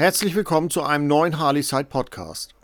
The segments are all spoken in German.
Herzlich willkommen zu einem neuen Harley Side Podcast.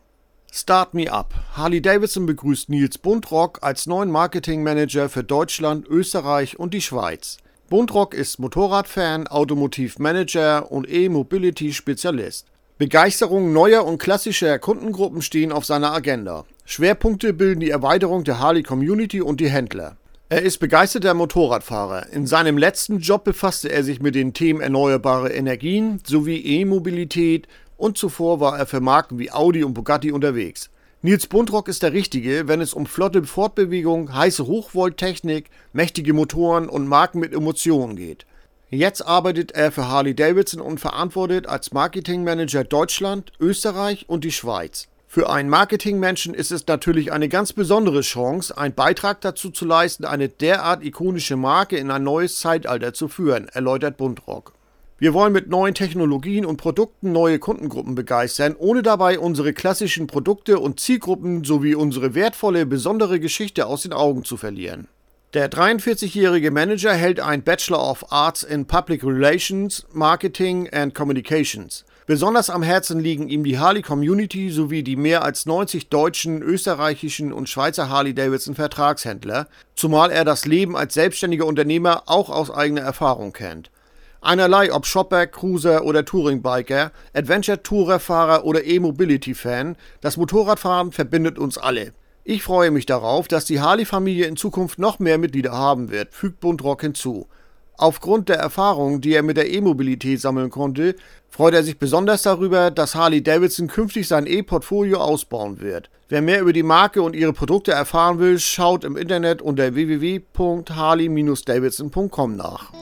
Start Me Up. Harley Davidson begrüßt Nils Buntrock als neuen Marketing Manager für Deutschland, Österreich und die Schweiz. Buntrock ist Motorradfan, Automotivmanager und E-Mobility-Spezialist. Begeisterung neuer und klassischer Kundengruppen stehen auf seiner Agenda. Schwerpunkte bilden die Erweiterung der Harley Community und die Händler. Er ist begeisterter Motorradfahrer. In seinem letzten Job befasste er sich mit den Themen erneuerbare Energien sowie E-Mobilität und zuvor war er für Marken wie Audi und Bugatti unterwegs. Nils Buntrock ist der Richtige, wenn es um flotte Fortbewegung, heiße Hochvolttechnik, mächtige Motoren und Marken mit Emotionen geht. Jetzt arbeitet er für Harley Davidson und verantwortet als Marketingmanager Deutschland, Österreich und die Schweiz. Für einen Marketingmenschen ist es natürlich eine ganz besondere Chance, einen Beitrag dazu zu leisten, eine derart ikonische Marke in ein neues Zeitalter zu führen, erläutert Buntrock. Wir wollen mit neuen Technologien und Produkten neue Kundengruppen begeistern, ohne dabei unsere klassischen Produkte und Zielgruppen sowie unsere wertvolle, besondere Geschichte aus den Augen zu verlieren. Der 43-jährige Manager hält ein Bachelor of Arts in Public Relations, Marketing and Communications. Besonders am Herzen liegen ihm die Harley Community sowie die mehr als 90 deutschen, österreichischen und Schweizer Harley-Davidson Vertragshändler, zumal er das Leben als selbstständiger Unternehmer auch aus eigener Erfahrung kennt. Einerlei ob Shopper, Cruiser oder Touringbiker, Adventure-Tourer-Fahrer oder E-Mobility-Fan, das Motorradfahren verbindet uns alle. Ich freue mich darauf, dass die Harley-Familie in Zukunft noch mehr Mitglieder haben wird, fügt Buntrock hinzu. Aufgrund der Erfahrungen, die er mit der E-Mobilität sammeln konnte, freut er sich besonders darüber, dass Harley Davidson künftig sein E-Portfolio ausbauen wird. Wer mehr über die Marke und ihre Produkte erfahren will, schaut im Internet unter www.harley-davidson.com nach.